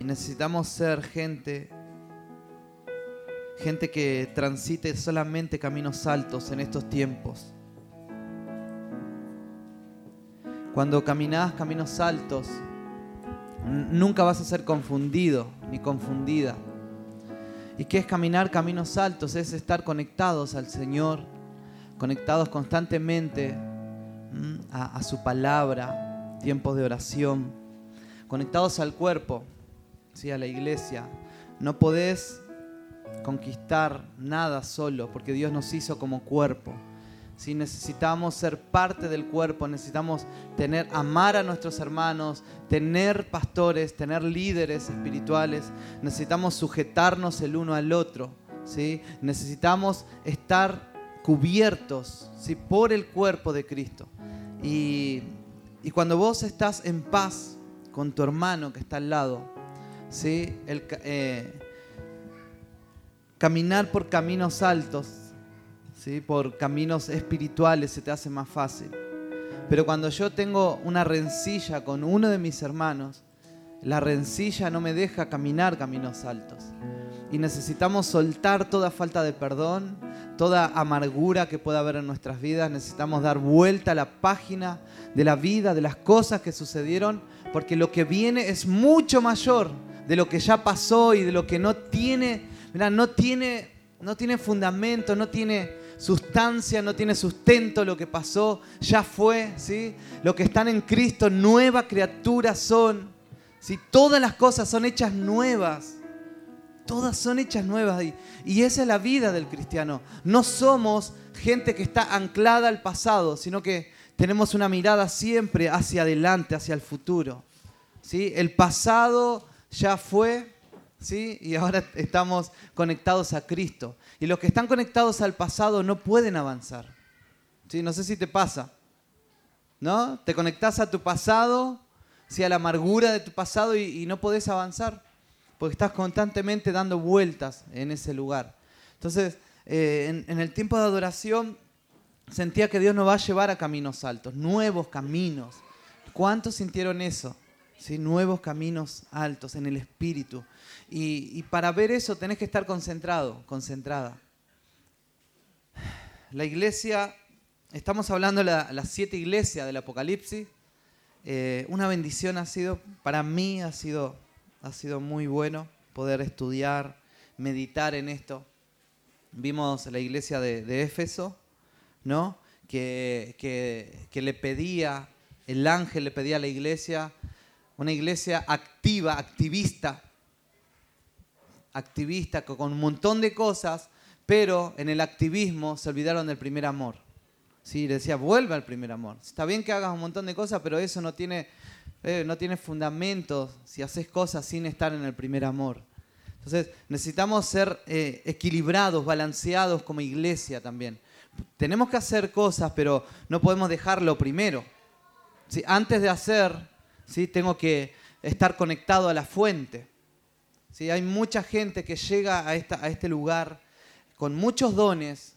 Y necesitamos ser gente, gente que transite solamente caminos altos en estos tiempos. Cuando caminas caminos altos, nunca vas a ser confundido ni confundida. ¿Y qué es caminar caminos altos? Es estar conectados al Señor, conectados constantemente a, a su palabra, tiempos de oración, conectados al cuerpo, ¿sí? a la iglesia. No podés conquistar nada solo, porque Dios nos hizo como cuerpo. Si necesitamos ser parte del cuerpo, necesitamos tener, amar a nuestros hermanos, tener pastores, tener líderes espirituales, necesitamos sujetarnos el uno al otro, ¿sí? necesitamos estar cubiertos ¿sí? por el cuerpo de Cristo. Y, cuando vos estás en paz con tu hermano que está al lado, ¿sí? eh, caminar por caminos altos por caminos espirituales se te hace más fácil. Pero cuando yo tengo una rencilla con uno de mis hermanos, la rencilla no me deja caminar caminos altos. Y necesitamos soltar toda falta de perdón, toda amargura que pueda haber en nuestras vidas. Necesitamos dar vuelta a la página de la vida, de las cosas que sucedieron, porque lo que viene es mucho mayor de lo que ya pasó y de lo que no tiene, no tiene, no tiene fundamento, no tiene sustancia, no tiene sustento, lo que pasó ya fue, ¿sí? Lo que están en Cristo, nueva criatura son, ¿sí? Todas las cosas son hechas nuevas, todas son hechas nuevas y, y esa es la vida del cristiano. No somos gente que está anclada al pasado, sino que tenemos una mirada siempre hacia adelante, hacia el futuro, ¿sí? El pasado ya fue, ¿sí? Y ahora estamos conectados a Cristo. Y los que están conectados al pasado no pueden avanzar. ¿Sí? No sé si te pasa. ¿No? Te conectas a tu pasado, ¿sí? a la amargura de tu pasado y, no podés avanzar. Porque estás constantemente dando vueltas en ese lugar. Entonces, eh, en, el tiempo de adoración sentía que Dios nos va a llevar a caminos altos, nuevos caminos. ¿Cuántos sintieron eso? ¿Sí? Nuevos caminos altos en el espíritu. Y, para ver eso tenés que estar concentrado, concentrada. La iglesia, estamos hablando de las siete iglesias del Apocalipsis. Eh, una bendición ha sido, para mí ha sido, ha sido muy bueno poder estudiar, meditar en esto. Vimos la iglesia de, Éfeso, ¿no? Que, que le pedía, el ángel le pedía a la iglesia, una iglesia activa, activista, activista con un montón de cosas, pero en el activismo se olvidaron del primer amor. ¿Sí? Le decía, vuelve al primer amor. Está bien que hagas un montón de cosas, pero eso no tiene, eh, no tiene fundamentos si haces cosas sin estar en el primer amor. Entonces necesitamos ser eh, equilibrados, balanceados como iglesia también. Tenemos que hacer cosas, pero no podemos dejarlo primero. ¿Sí? Antes de hacer, ¿sí? tengo que estar conectado a la fuente. ¿sí? Hay mucha gente que llega a, esta, a este lugar con muchos dones,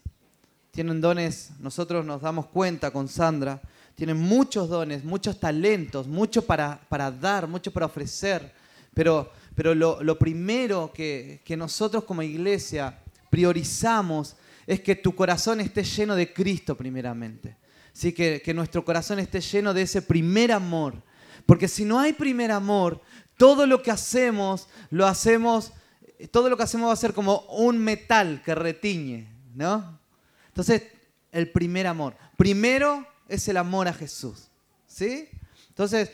tienen dones, nosotros nos damos cuenta con Sandra, tienen muchos dones, muchos talentos, mucho para, para dar, mucho para ofrecer, pero, pero lo, primero que, nosotros como iglesia priorizamos es que tu corazón esté lleno de Cristo primeramente. ¿Sí? Que, que nuestro corazón esté lleno de ese primer amor. Porque si no hay primer amor, todo lo que hacemos, lo hacemos, todo lo que hacemos va a ser como un metal que retiñe, ¿no? Entonces, el primer amor. Primero es el amor a Jesús, ¿sí? Entonces,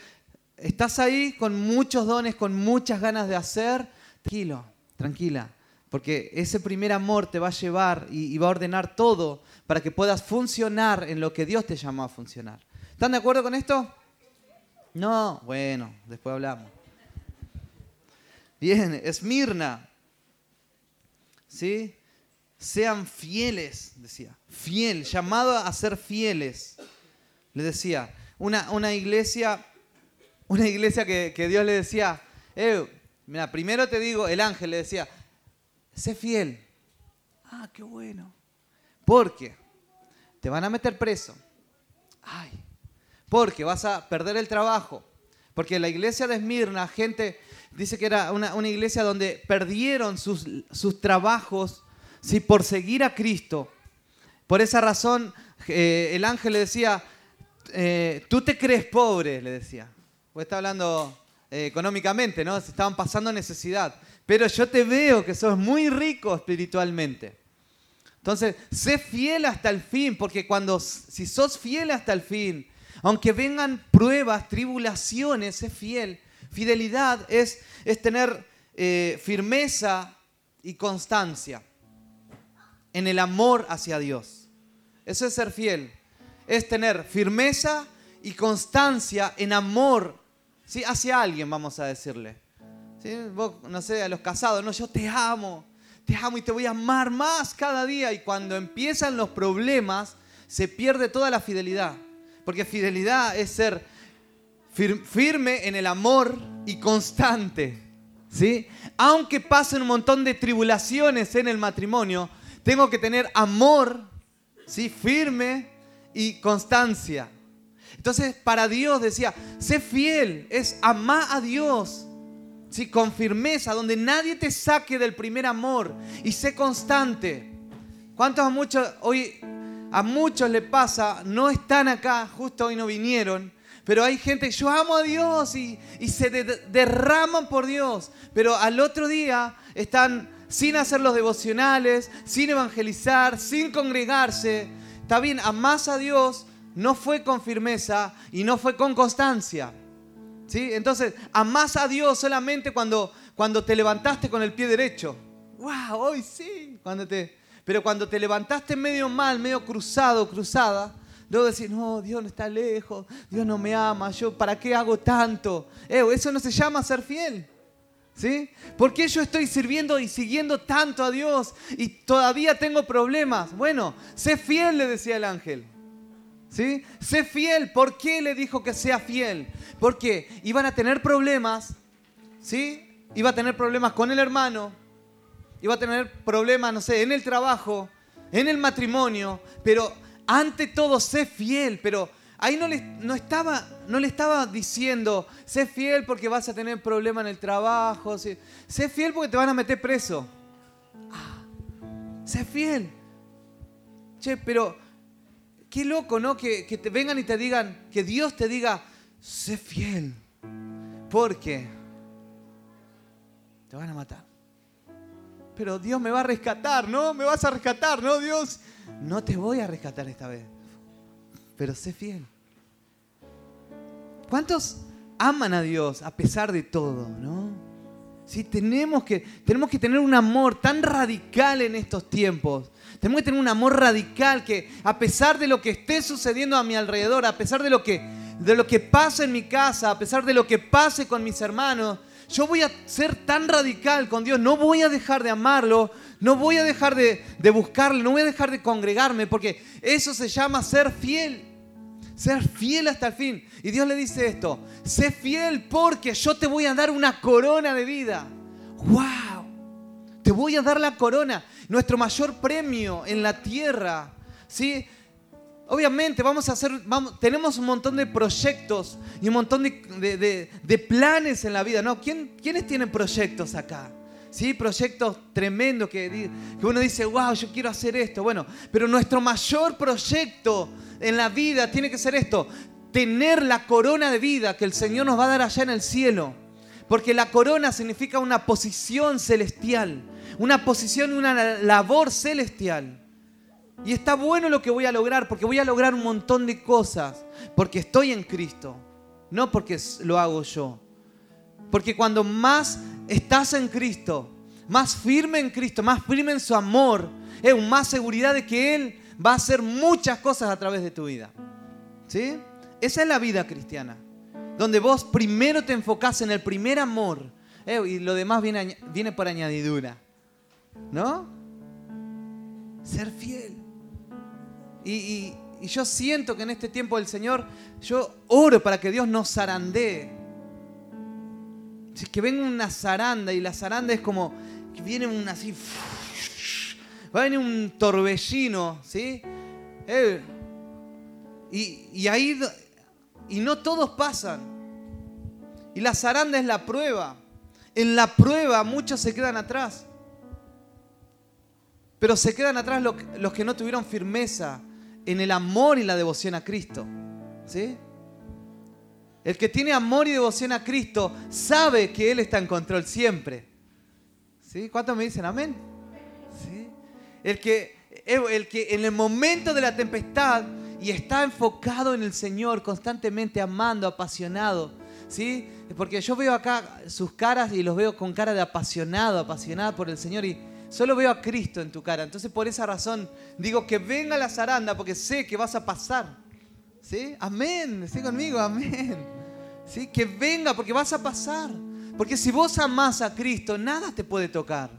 estás ahí con muchos dones, con muchas ganas de hacer, tranquilo, tranquila, porque ese primer amor te va a llevar y, va a ordenar todo para que puedas funcionar en lo que Dios te llamó a funcionar. ¿Están de acuerdo con esto? No, bueno, después hablamos. Bien, Esmirna. ¿Sí? Sean fieles, decía. Fiel, llamado a ser fieles. Le decía, una, una iglesia, una iglesia que, Dios le decía, eh, mira, primero te digo, el ángel le decía, sé fiel. Ah, qué bueno. Porque te van a meter preso. Ay, porque vas a perder el trabajo Porque la iglesia de Esmirna, gente, dice que era una, iglesia donde perdieron sus, sus trabajos ¿sí? por seguir a Cristo. Por esa razón, eh, el ángel le decía, eh, tú te crees pobre, le decía. Pues está hablando eh, económicamente, ¿no? Se estaban pasando necesidad. Pero yo te veo que sos muy rico espiritualmente. Entonces, sé fiel hasta el fin, porque cuando, si sos fiel hasta el fin, aunque vengan pruebas, tribulaciones, sé fiel. Fidelidad es, es tener eh, firmeza y constancia en el amor hacia Dios. Eso es ser fiel. Es tener firmeza y constancia en amor ¿sí? hacia alguien, vamos a decirle. Vos, no sé, a los casados, no, yo te amo, te amo y te voy a amar más cada día. Y cuando empiezan los problemas, se pierde toda la fidelidad. Porque fidelidad es ser firme en el amor y constante. ¿sí? Aunque pasen un montón de tribulaciones en el matrimonio, tengo que tener amor ¿sí? firme y constancia. Entonces, para Dios decía, sé fiel, es amar a Dios. ¿sí? Con firmeza, donde nadie te saque del primer amor y sé constante. ¿Cuántos muchos hoy a muchos le pasa, no están acá, justo hoy no vinieron, pero hay gente, yo amo a Dios y, se derraman por Dios, pero al otro día están sin hacer los devocionales, sin evangelizar, sin congregarse. Está bien, amás a Dios, no fue con firmeza y no fue con constancia. ¿Sí? Entonces, amás a Dios solamente cuando, cuando te levantaste con el pie derecho. ¡Wow! Hoy sí. Cuando te, pero cuando te levantaste medio mal, medio cruzado, cruzada, luego decís, no, Dios no está lejos, Dios no me ama, yo, ¿para qué hago tanto? eso no se llama ser fiel. ¿Sí? ¿Por qué yo estoy sirviendo y siguiendo tanto a Dios y todavía tengo problemas? Bueno, sé fiel, le decía el ángel. ¿Sí? Sé fiel. ¿Por qué le dijo que sea fiel? Porque iban a tener problemas, ¿sí? Iba a tener problemas con el hermano, iba a tener problemas, no sé, en el trabajo, en el matrimonio, pero ante todo sé fiel, pero ahí no le, no estaba, no le estaba diciendo, sé fiel porque vas a tener problemas en el trabajo, sé, fiel porque te van a meter preso. Ah, sé fiel. Che, pero qué loco, ¿no? Que, que te vengan y te digan, que Dios te diga, sé fiel, porque te van a matar pero Dios me va a rescatar, ¿no? Me vas a rescatar, ¿no, Dios? No te voy a rescatar esta vez, pero sé fiel. ¿Cuántos aman a Dios a pesar de todo, no? Sí, tenemos que, tenemos que tener un amor tan radical en estos tiempos. Tenemos que tener un amor radical que a pesar de lo que esté sucediendo a mi alrededor, a pesar de lo que, de lo que pasa en mi casa, a pesar de lo que pase con mis hermanos, yo voy a ser tan radical con Dios, no voy a dejar de amarlo, no voy a dejar de, de buscarlo, no voy a dejar de congregarme, porque eso se llama ser fiel. Ser fiel hasta el fin. Y Dios le dice esto, sé fiel porque yo te voy a dar una corona de vida. ¡Wow! Te voy a dar la corona, nuestro mayor premio en la tierra. ¿Sí? Obviamente vamos a hacer, tenemos un montón de proyectos y un montón de, planes en la vida, ¿no? ¿Quién, ¿Quiénes tienen proyectos acá? ¿Sí? Proyectos tremendos que, que uno dice, wow, yo quiero hacer esto. Bueno, pero nuestro mayor proyecto en la vida tiene que ser esto, tener la corona de vida que el Señor nos va a dar allá en el cielo. Porque la corona significa una posición celestial, una posición y una labor celestial. Y está bueno lo que voy a lograr, porque voy a lograr un montón de cosas, porque estoy en Cristo, no porque lo hago yo. Porque cuando más estás en Cristo, más firme en Cristo, más firme en su amor, es más seguridad de que Él va a hacer muchas cosas a través de tu vida. ¿Sí? Esa es la vida cristiana, donde vos primero te enfocás en el primer amor eh, y lo demás viene, viene por añadidura. ¿No? Ser fiel. Y, yo siento que en este tiempo del Señor, yo oro para que Dios nos zarandee. Que venga una zaranda y la zaranda es como que viene un así, va a venir un torbellino, ¿sí? Eh, y, y ahí, y no todos pasan. Y la zaranda es la prueba. En la prueba muchos se quedan atrás. Pero se quedan atrás los que no tuvieron firmeza en el amor y la devoción a Cristo. ¿Sí? El que tiene amor y devoción a Cristo sabe que Él está en control siempre. ¿Sí? ¿Cuántos me dicen amén? ¿Sí? El, que, el que en el momento de la tempestad y está enfocado en el Señor, constantemente amando, apasionado. ¿Sí? Porque yo veo acá sus caras y los veo con cara de apasionado, apasionada por el Señor y solo veo a Cristo en tu cara. Entonces por esa razón digo que venga la zaranda porque sé que vas a pasar. ¿Sí? Amén. ¿Sí conmigo? Amén. ¿Sí? Que venga porque vas a pasar. Porque si vos amás a Cristo, nada te puede tocar.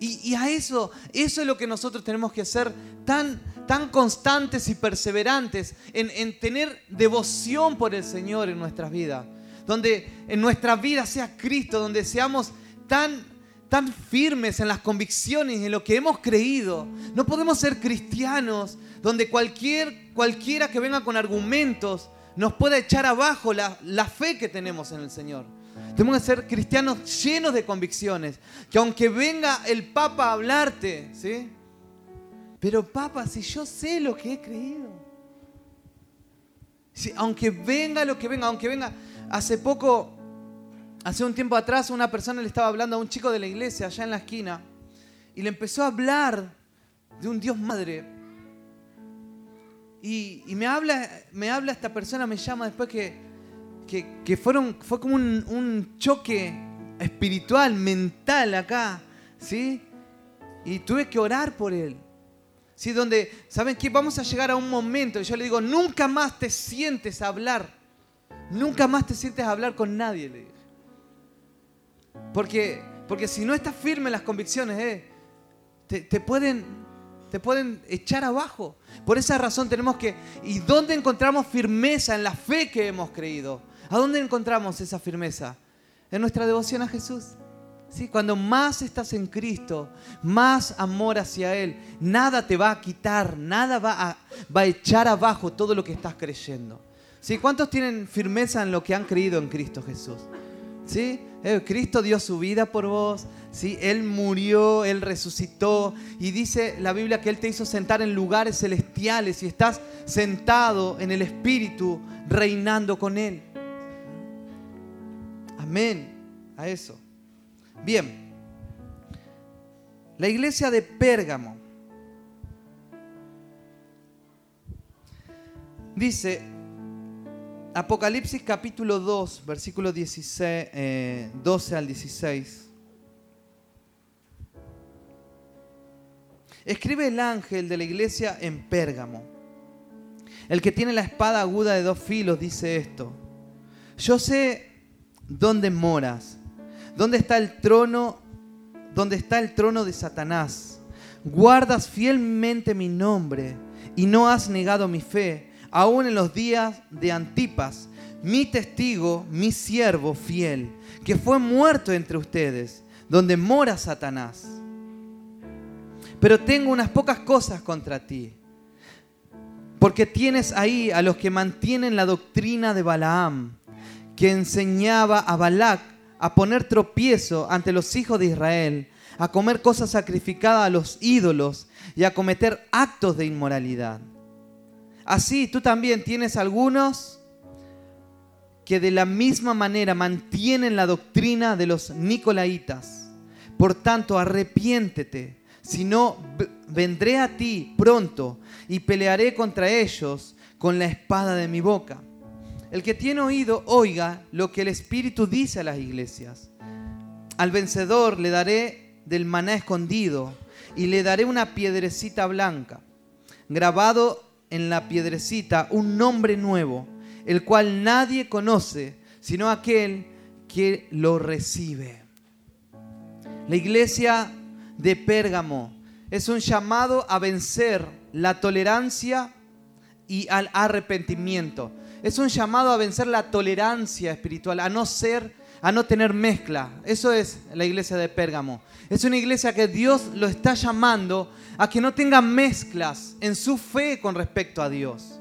Y, a eso, eso es lo que nosotros tenemos que ser tan, tan constantes y perseverantes en, en tener devoción por el Señor en nuestras vidas. Donde en nuestra vida sea Cristo, donde seamos tan, tan firmes en las convicciones, en lo que hemos creído. No podemos ser cristianos donde cualquier, cualquiera que venga con argumentos nos pueda echar abajo la, la fe que tenemos en el Señor. Tenemos que ser cristianos llenos de convicciones. Que aunque venga el Papa a hablarte, ¿sí? Pero Papa, si yo sé lo que he creído. Si, aunque venga lo que venga, aunque venga. Hace poco, hace un tiempo atrás, una persona le estaba hablando a un chico de la iglesia allá en la esquina. Y le empezó a hablar de un Dios Madre. Y, me, habla, esta persona, me llama después que que, fueron, fue como un, choque espiritual, mental acá, ¿sí? Y tuve que orar por él. ¿Sí? Donde, ¿saben qué? Vamos a llegar a un momento, y yo le digo, nunca más te sientes a hablar. Nunca más te sientes a hablar con nadie, le dije. Porque, porque si no estás firme en las convicciones, eh, te, te, pueden, te pueden echar abajo. Por esa razón tenemos que... ¿Y dónde encontramos firmeza en la fe que hemos creído? ¿A dónde encontramos esa firmeza? En nuestra devoción a Jesús. ¿Sí? Cuando más estás en Cristo, más amor hacia Él, nada te va a quitar, nada va a, va a echar abajo todo lo que estás creyendo. ¿Sí? ¿Cuántos tienen firmeza en lo que han creído en Cristo Jesús? ¿Sí? Eh, Cristo dio su vida por vos, ¿sí? Él murió, Él resucitó y dice la Biblia que Él te hizo sentar en lugares celestiales y estás sentado en el Espíritu reinando con Él. Amén a eso. Bien, la iglesia de Pérgamo dice, Apocalipsis capítulo 2, versículo 16, 12 al 16. Escribe el ángel de la iglesia en Pérgamo. El que tiene la espada aguda de dos filos dice esto. Yo sé ¿Dónde moras? ¿Dónde está el trono? ¿Dónde está el trono de Satanás? Guardas fielmente mi nombre y no has negado mi fe, aún en los días de Antipas, mi testigo, mi siervo fiel, que fue muerto entre ustedes, donde mora Satanás. Pero tengo unas pocas cosas contra ti, porque tienes ahí a los que mantienen la doctrina de Balaam que enseñaba a Balac a poner tropiezo ante los hijos de Israel, a comer cosas sacrificadas a los ídolos y a cometer actos de inmoralidad. Así tú también tienes algunos que de la misma manera mantienen la doctrina de los nicolaitas. Por tanto, arrepiéntete, si no vendré a ti pronto y pelearé contra ellos con la espada de mi boca. El que tiene oído, oiga lo que el Espíritu dice a las iglesias. Al vencedor le daré del maná escondido y le daré una piedrecita blanca, grabado en la piedrecita un nombre nuevo, el cual nadie conoce, sino aquel que lo recibe. La iglesia de Pérgamo es un llamado a vencer la tolerancia y al arrepentimiento. Es un llamado a vencer la tolerancia espiritual, a no ser, a no tener mezcla. Eso es la iglesia de Pérgamo. Es una iglesia que Dios lo está llamando a que no tenga mezclas en su fe con respecto a Dios.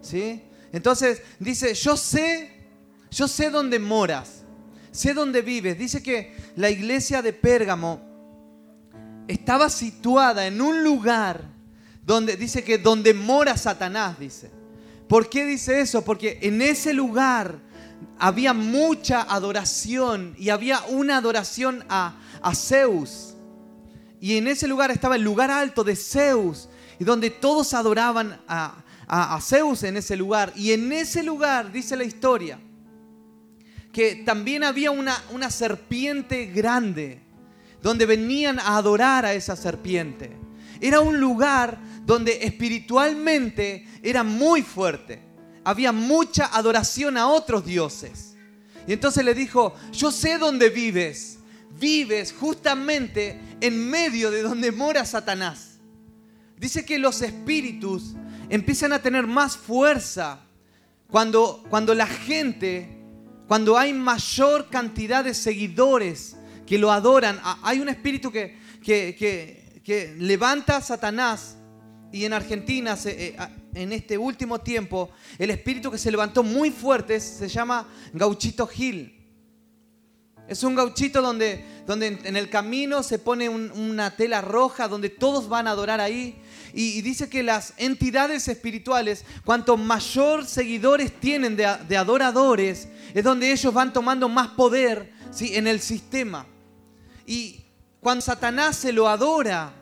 ¿Sí? Entonces dice, yo sé yo sé dónde moras, sé dónde vives. Dice que la iglesia de Pérgamo estaba situada en un lugar donde dice que donde mora Satanás, dice. ¿Por qué dice eso? Porque en ese lugar había mucha adoración y había una adoración a, a Zeus. Y en ese lugar estaba el lugar alto de Zeus, y donde todos adoraban a, a, Zeus en ese lugar. Y en ese lugar, dice la historia, que también había una, una serpiente grande, donde venían a adorar a esa serpiente. Era un lugar donde espiritualmente era muy fuerte. Había mucha adoración a otros dioses. Y entonces le dijo, yo sé dónde vives. Vives justamente en medio de donde mora Satanás. Dice que los espíritus empiezan a tener más fuerza cuando, cuando la gente, cuando hay mayor cantidad de seguidores que lo adoran. Hay un espíritu que, que, levanta a Satanás y en Argentina, eh, en este último tiempo, el espíritu que se levantó muy fuerte se llama Gauchito Gil. Es un gauchito donde, donde en el camino se pone una tela roja, donde todos van a adorar ahí. Y, dice que las entidades espirituales, cuanto mayor seguidores tienen de, adoradores, es donde ellos van tomando más poder ¿sí? en el sistema. Y cuando Satanás se lo adora,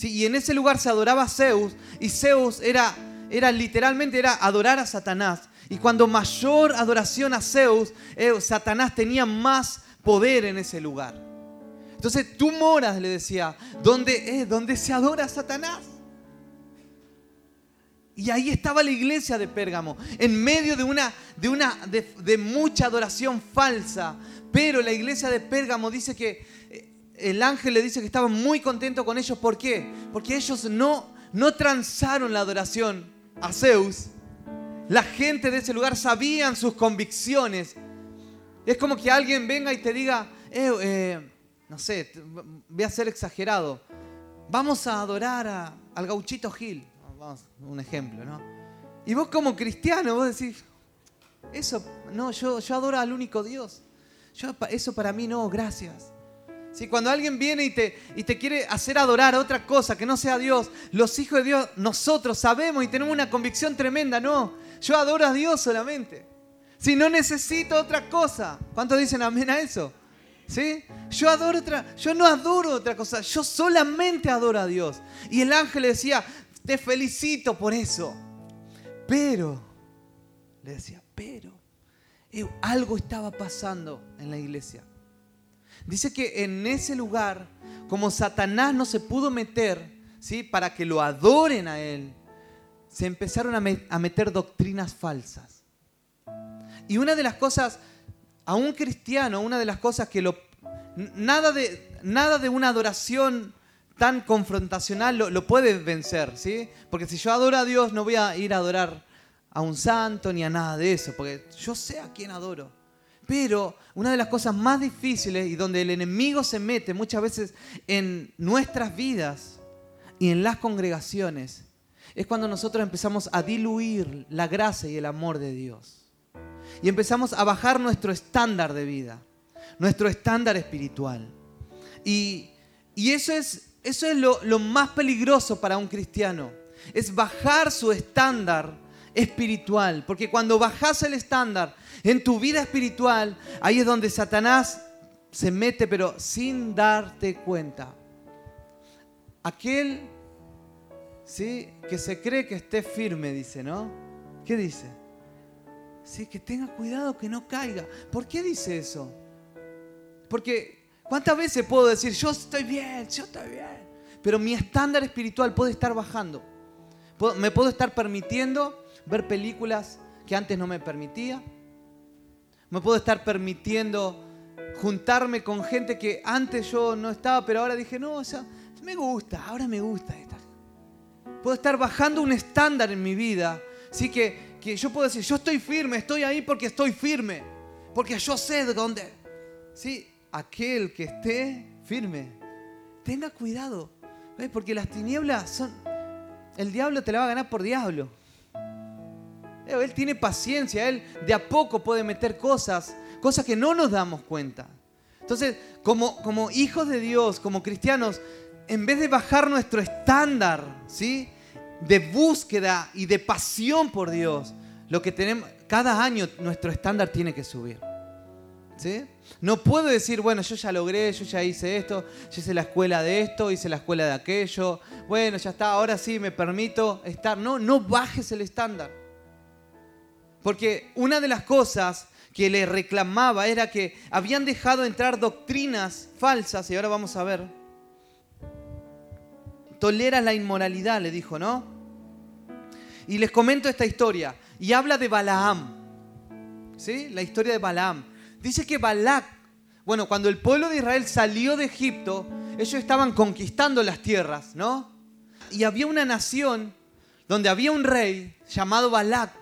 ¿sí? y en ese lugar se adoraba a Zeus, y Zeus era, era literalmente era adorar a Satanás. Y cuando mayor adoración a Zeus, eh, Satanás tenía más poder en ese lugar. Entonces tú moras, le decía, donde, donde se adora a Satanás. Y ahí estaba la iglesia de Pérgamo, en medio de una, de una, de, mucha adoración falsa. Pero la iglesia de Pérgamo dice que eh, el ángel le dice que estaba muy contento con ellos. ¿Por qué? Porque ellos no, no transaron la adoración a Zeus. La gente de ese lugar sabían sus convicciones. Es como que alguien venga y te diga, eh, eh, no sé, voy a ser exagerado. Vamos a adorar al gauchito Gil vamos, un ejemplo, ¿no? Y vos como cristiano, vos decís, eso, no, yo, yo adoro al único Dios. Eso para mí no, gracias. Si cuando alguien viene y te, y te quiere hacer adorar otra cosa que no sea Dios, los hijos de Dios, nosotros sabemos y tenemos una convicción tremenda, no, yo adoro a Dios solamente. Si no necesito otra cosa, ¿cuántos dicen amén a eso? ¿Sí? Yo adoro otra, yo no adoro otra cosa, yo solamente adoro a Dios. Y el ángel le decía, te felicito por eso. Pero, le decía, pero, eh, algo estaba pasando en la iglesia. Dice que en ese lugar, como Satanás no se pudo meter, ¿sí? Para que lo adoren a él, se empezaron a, meter doctrinas falsas. Y una de las cosas, a un cristiano, una de las cosas que lo... Nada de, nada de una adoración tan confrontacional lo, puede vencer, ¿sí? Porque si yo adoro a Dios, no voy a ir a adorar a un santo ni a nada de eso, porque yo sé a quién adoro. Pero una de las cosas más difíciles y donde el enemigo se mete muchas veces en nuestras vidas y en las congregaciones es cuando nosotros empezamos a diluir la gracia y el amor de Dios. Y empezamos a bajar nuestro estándar de vida, nuestro estándar espiritual. Y, y eso es eso es lo, más peligroso para un cristiano. Es bajar su estándar espiritual. Porque cuando bajas el estándar en tu vida espiritual, ahí es donde Satanás se mete, pero sin darte cuenta. Aquel ¿sí? que se cree que esté firme, dice, ¿no? ¿Qué dice? Sí, que tenga cuidado que no caiga. ¿Por qué dice eso? Porque ¿Cuántas veces puedo decir, yo estoy bien, yo estoy bien? Pero mi estándar espiritual puede estar bajando. Me puedo estar permitiendo ver películas que antes no me permitía. Me puedo estar permitiendo juntarme con gente que antes yo no estaba, pero ahora dije, no, o sea, me gusta, ahora me gusta estar. Puedo estar bajando un estándar en mi vida. Así que, que yo puedo decir, yo estoy firme, estoy ahí porque estoy firme. Porque yo sé de dónde. ¿Sí? aquel que esté firme. Tenga cuidado, porque las tinieblas son... El diablo te la va a ganar por diablo. Él tiene paciencia, Él de a poco puede meter cosas, cosas que no nos damos cuenta. Entonces, como, hijos de Dios, como cristianos, en vez de bajar nuestro estándar, ¿sí? De búsqueda y de pasión por Dios, lo que tenemos, cada año nuestro estándar tiene que subir. ¿Sí? No puedo decir, bueno, yo ya logré, yo ya hice esto, yo hice la escuela de esto, hice la escuela de aquello, bueno, ya está, ahora sí me permito estar. No, no bajes el estándar. Porque una de las cosas que le reclamaba era que habían dejado entrar doctrinas falsas, y ahora vamos a ver. Toleras la inmoralidad, le dijo, ¿no? Y les comento esta historia. Y habla de Balaam. ¿Sí? La historia de Balaam. Dice que Balac, bueno, cuando el pueblo de Israel salió de Egipto, ellos estaban conquistando las tierras, ¿no? Y había una nación donde había un rey llamado Balac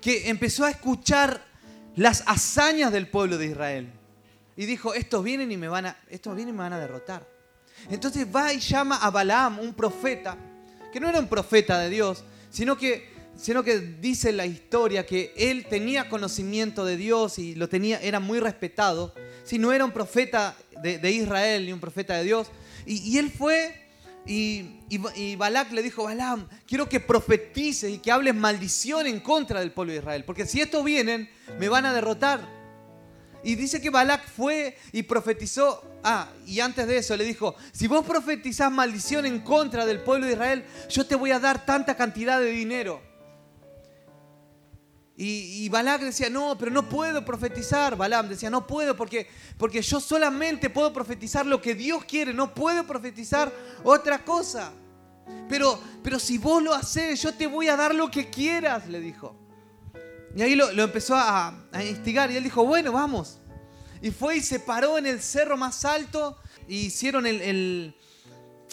que empezó a escuchar las hazañas del pueblo de Israel. Y dijo, estos vienen y me van a, estos vienen y me van a derrotar. Entonces va y llama a Balaam, un profeta, que no era un profeta de Dios, sino que sino que dice la historia que él tenía conocimiento de Dios y lo tenía, era muy respetado. Si no era un profeta de, Israel ni un profeta de Dios. Y, él fue y, Balak le dijo, Balaam, quiero que profetices y que hables maldición en contra del pueblo de Israel. Porque si estos vienen, me van a derrotar. Y dice que Balak fue y profetizó. Ah, y antes de eso le dijo, si vos profetizás maldición en contra del pueblo de Israel, yo te voy a dar tanta cantidad de dinero. Y, y decía, no, pero no puedo profetizar. Balaam decía, no puedo porque, porque yo solamente puedo profetizar lo que Dios quiere, no puedo profetizar otra cosa. Pero, pero si vos lo haces, yo te voy a dar lo que quieras, le dijo. Y ahí lo, empezó a, instigar y él dijo, bueno, vamos. Y fue y se paró en el cerro más alto y hicieron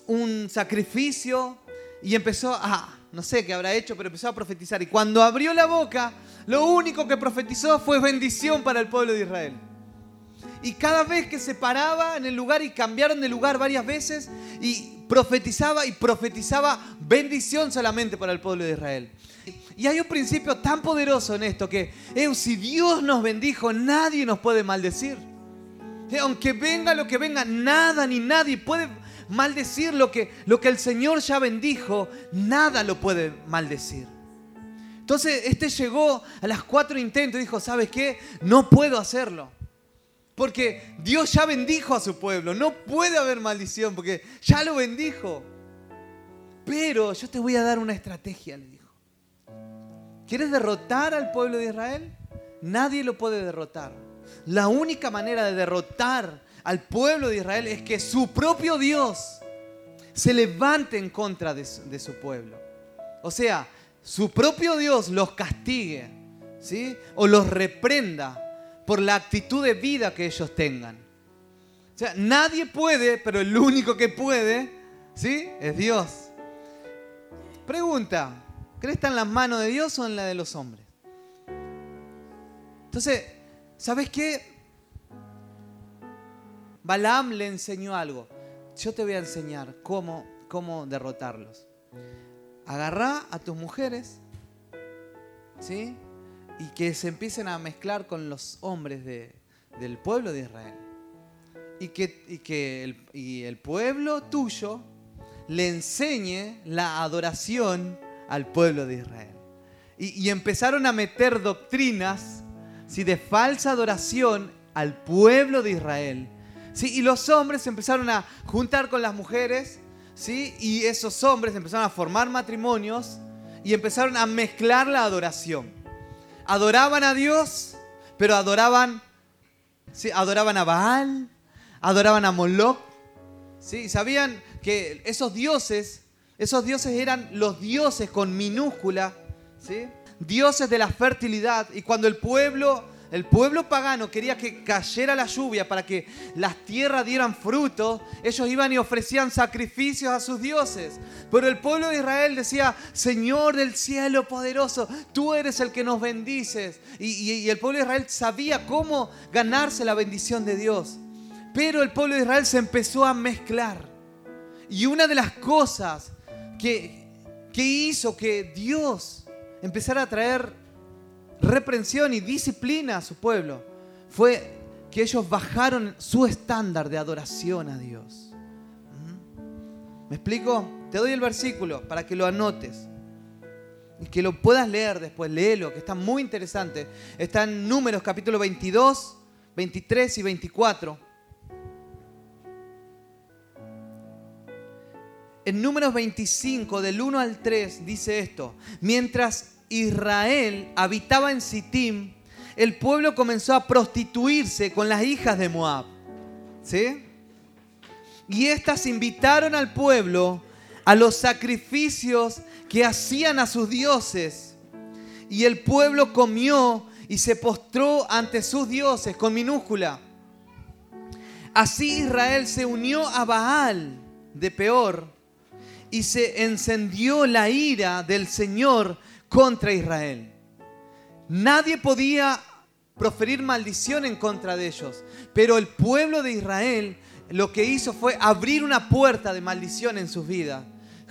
un sacrificio y empezó a, no sé qué habrá hecho, pero empezó a profetizar. Y cuando abrió la boca, lo único que profetizó fue bendición para el pueblo de Israel. Y cada vez que se paraba en el lugar y cambiaron de lugar varias veces y profetizaba y profetizaba bendición solamente para el pueblo de Israel. Y hay un principio tan poderoso en esto que si Dios nos bendijo, nadie nos puede maldecir. Aunque venga lo que venga, nada ni nadie puede maldecir lo que, lo que el Señor ya bendijo, nada lo puede maldecir. Entonces este llegó a las cuatro intentos y dijo, ¿sabes qué? No puedo hacerlo. Porque Dios ya bendijo a su pueblo. No puede haber maldición porque ya lo bendijo. Pero yo te voy a dar una estrategia, le dijo. ¿Quieres derrotar al pueblo de Israel? Nadie lo puede derrotar. La única manera de derrotar al pueblo de Israel es que su propio Dios se levante en contra de su, pueblo. O sea, su propio Dios los castigue, ¿sí? O los reprenda por la actitud de vida que ellos tengan. O sea, nadie puede, pero el único que puede, ¿sí? Es Dios. Pregunta, ¿crees está en las manos de Dios o en la de los hombres? Entonces, ¿sabes qué? Balaam le enseñó algo. Yo te voy a enseñar cómo, cómo derrotarlos. Agarrá a tus mujeres, ¿sí? Y que se empiecen a mezclar con los hombres del pueblo de Israel. Y que, y que el, el pueblo tuyo le enseñe la adoración al pueblo de Israel. Y, empezaron a meter doctrinas ¿sí? de falsa adoración al pueblo de Israel ¿sí? Y los hombres empezaron a juntar con las mujeres, ¿sí? Y esos hombres empezaron a formar matrimonios y empezaron a mezclar la adoración. Adoraban a Dios, pero adoraban, ¿sí? adoraban a Baal, adoraban a Moloch, ¿sí? sabían que esos dioses, esos dioses eran los dioses con minúscula, ¿sí? Dioses de la fertilidad. Y cuando el pueblo el pueblo pagano quería que cayera la lluvia para que las tierras dieran fruto. Ellos iban y ofrecían sacrificios a sus dioses. Pero el pueblo de Israel decía, Señor del cielo poderoso, tú eres el que nos bendices. Y, el pueblo de Israel sabía cómo ganarse la bendición de Dios. Pero el pueblo de Israel se empezó a mezclar. Y una de las cosas que, que hizo que Dios empezara a traer reprensión y disciplina a su pueblo fue que ellos bajaron su estándar de adoración a Dios. ¿Mm? ¿Me explico? Te doy el versículo para que lo anotes y que lo puedas leer después, léelo, que está muy interesante. Está en Números capítulo 22, 23 y 24. En Números 25, del 1 al 3, dice esto. Mientras Israel habitaba en Sittim, el pueblo comenzó a prostituirse con las hijas de Moab. ¿Sí? Y éstas invitaron al pueblo a los sacrificios que hacían a sus dioses. Y el pueblo comió y se postró ante sus dioses con minúscula. Así Israel se unió a Baal de Peor y se encendió la ira del Señor contra Israel. Nadie podía proferir maldición en contra de ellos, pero el pueblo de Israel lo que hizo fue abrir una puerta de maldición en sus vidas,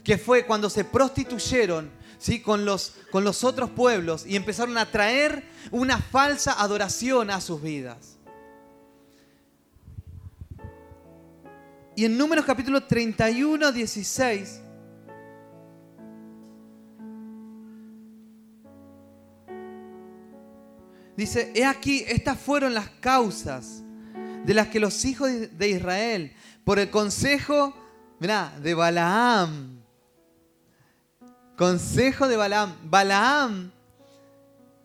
que fue cuando se prostituyeron ¿sí? con, los, con los otros pueblos y empezaron a traer una falsa adoración a sus vidas. Y en Números capítulo 31, 16, Dice, he aquí, estas fueron las causas de las que los hijos de Israel, por el consejo, de Balaam, consejo de Balaam, Balaam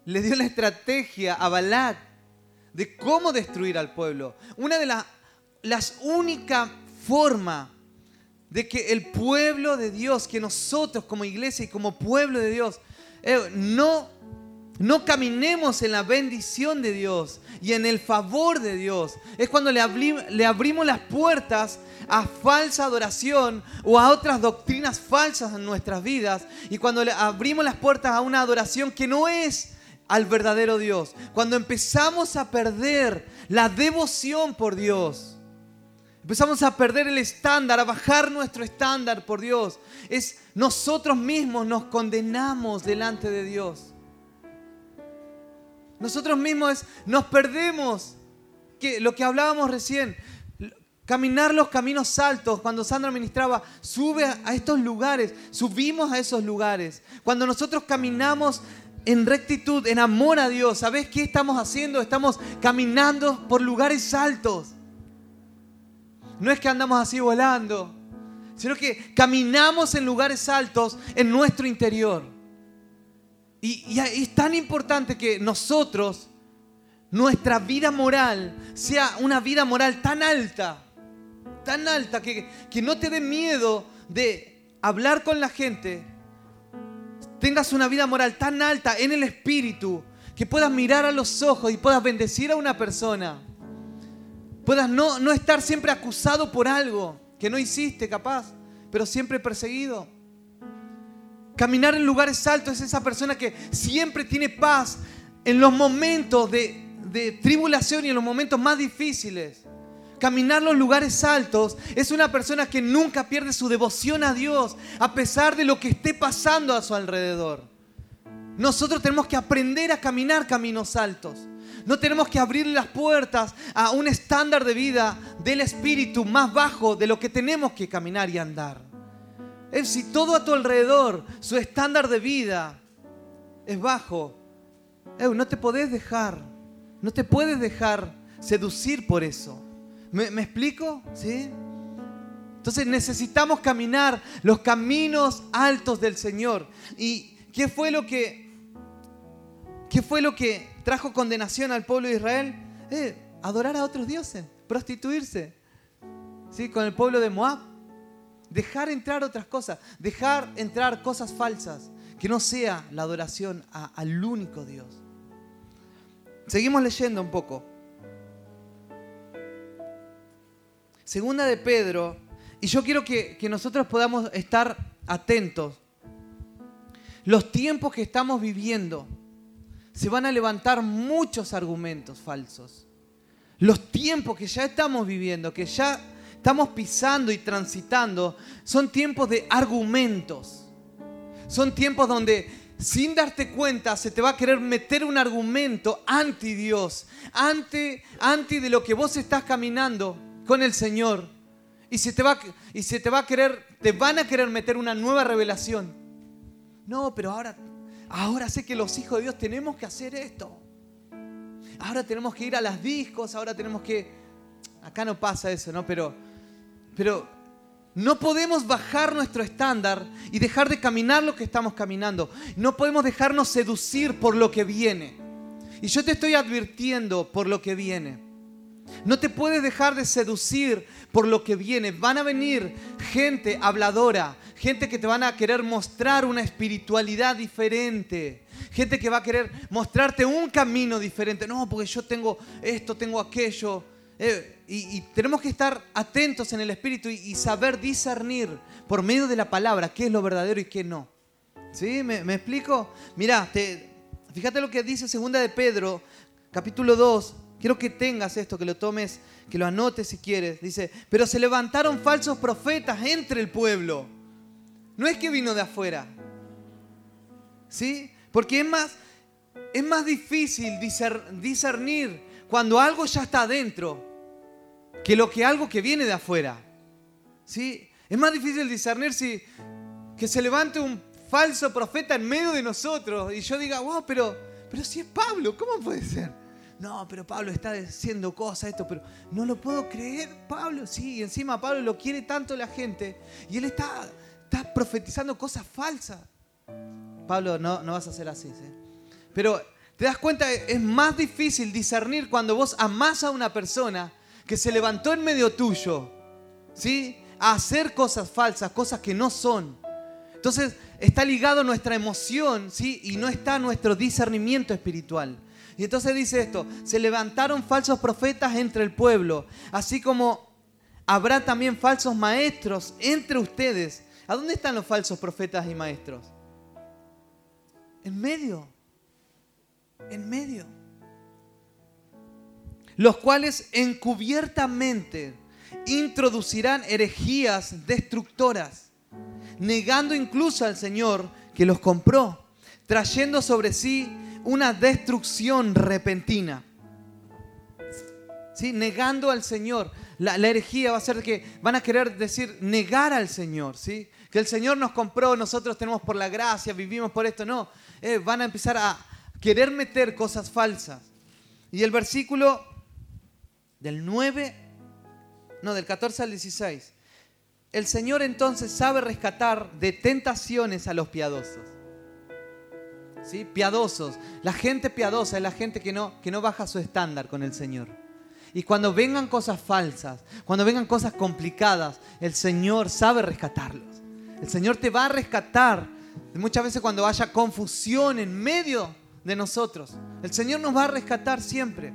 le dio la estrategia a Balac de cómo destruir al pueblo. Una de las únicas formas de que el pueblo de Dios, que nosotros como iglesia y como pueblo de Dios, eh, no no caminemos en la bendición de Dios y en el favor de Dios. Es cuando le, abrimos las puertas a falsa adoración o a otras doctrinas falsas en nuestras vidas. Y cuando le abrimos las puertas a una adoración que no es al verdadero Dios. Cuando empezamos a perder la devoción por Dios. Empezamos a perder el estándar, a bajar nuestro estándar por Dios. Es nosotros mismos nos condenamos delante de Dios. Nosotros mismos nos perdemos. Que, lo que hablábamos recién, caminar los caminos altos. Cuando Sandra ministraba, sube a estos lugares, subimos a esos lugares. Cuando nosotros caminamos en rectitud, en amor a Dios, ¿sabes qué estamos haciendo? Estamos caminando por lugares altos. No es que andamos así volando, sino que caminamos en lugares altos en nuestro interior. Y, es tan importante que nosotros, nuestra vida moral, sea una vida moral tan alta, tan alta, que, que no te dé miedo de hablar con la gente, tengas una vida moral tan alta en el espíritu, que puedas mirar a los ojos y puedas bendecir a una persona. Puedas no, no estar siempre acusado por algo que no hiciste capaz, pero siempre perseguido. Caminar en lugares altos es esa persona que siempre tiene paz en los momentos de, tribulación y en los momentos más difíciles. Caminar los lugares altos es una persona que nunca pierde su devoción a Dios a pesar de lo que esté pasando a su alrededor. Nosotros tenemos que aprender a caminar caminos altos. No tenemos que abrir las puertas a un estándar de vida del espíritu más bajo de lo que tenemos que caminar y andar. Es si todo a tu alrededor, su estándar de vida es bajo, no te podés dejar, no te puedes dejar seducir por eso. ¿Me, explico? ¿Sí? Entonces necesitamos caminar los caminos altos del Señor. ¿Y qué fue lo que, qué fue lo que trajo condenación al pueblo de Israel? Eh, adorar a otros dioses, prostituirse. ¿Sí? Con el pueblo de Moab. Dejar entrar otras cosas, dejar entrar cosas falsas, que no sea la adoración al único Dios. Seguimos leyendo un poco. Segunda de Pedro, y yo quiero que, que nosotros podamos estar atentos. Los tiempos que estamos viviendo, se van a levantar muchos argumentos falsos. Los tiempos que ya estamos viviendo, que ya estamos pisando y transitando son tiempos de argumentos. Son tiempos donde sin darte cuenta, se te va a querer meter un argumento anti Dios, anti, anti de lo que vos estás caminando con el Señor. Y se te va, y se te va a querer, te van a querer meter una nueva revelación. No, pero ahora, ahora sé que los hijos de Dios tenemos que hacer esto. Ahora tenemos que ir a las discos, ahora tenemos que... Acá no pasa eso, ¿no? Pero, pero no podemos bajar nuestro estándar y dejar de caminar lo que estamos caminando. No podemos dejarnos seducir por lo que viene. Y yo te estoy advirtiendo por lo que viene. No te puedes dejar de seducir por lo que viene. Van a venir gente habladora, gente que te van a querer mostrar una espiritualidad diferente, gente que va a querer mostrarte un camino diferente. No, porque yo tengo esto, tengo aquello. Eh, y, tenemos que estar atentos en el Espíritu y, saber discernir por medio de la palabra qué es lo verdadero y qué no. ¿Sí? ¿Me, explico? Mira, fíjate lo que dice segunda de Pedro, capítulo 2. Quiero que tengas esto, que lo tomes, que lo anotes si quieres. Dice, pero se levantaron falsos profetas entre el pueblo. No es que vino de afuera. ¿Sí? Porque es más, es más difícil discernir cuando algo ya está adentro que lo que algo que viene de afuera. ¿Sí? Es más difícil discernir si que se levante un falso profeta en medio de nosotros y yo diga, wow, pero, pero si es Pablo, ¿cómo puede ser? No, pero Pablo está diciendo cosas, esto, pero no lo puedo creer, Pablo. Sí, encima Pablo lo quiere tanto la gente y él está, está profetizando cosas falsas. Pablo, no, no vas a ser así, ¿sí? Pero te das cuenta, es más difícil discernir cuando vos amás a una persona que se levantó en medio tuyo, ¿sí? A hacer cosas falsas, cosas que no son. Entonces está ligado nuestra emoción, ¿sí? Y no está nuestro discernimiento espiritual. Y entonces dice esto, se levantaron falsos profetas entre el pueblo, así como habrá también falsos maestros entre ustedes. ¿A dónde están los falsos profetas y maestros? En medio. En medio los cuales encubiertamente introducirán herejías destructoras, negando incluso al Señor que los compró, trayendo sobre sí una destrucción repentina. ¿Sí? Negando al Señor. La, herejía va a ser que van a querer decir negar al Señor. ¿sí? Que el Señor nos compró, nosotros tenemos por la gracia, vivimos por esto. No, eh, van a empezar a querer meter cosas falsas. Y el versículo del 9, no, del 14 al 16. El Señor entonces sabe rescatar de tentaciones a los piadosos. ¿Sí? Piadosos. La gente piadosa es la gente que no, que no baja su estándar con el Señor. Y cuando vengan cosas falsas, cuando vengan cosas complicadas, el Señor sabe rescatarlos. El Señor te va a rescatar. Muchas veces cuando haya confusión en medio de nosotros, el Señor nos va a rescatar siempre.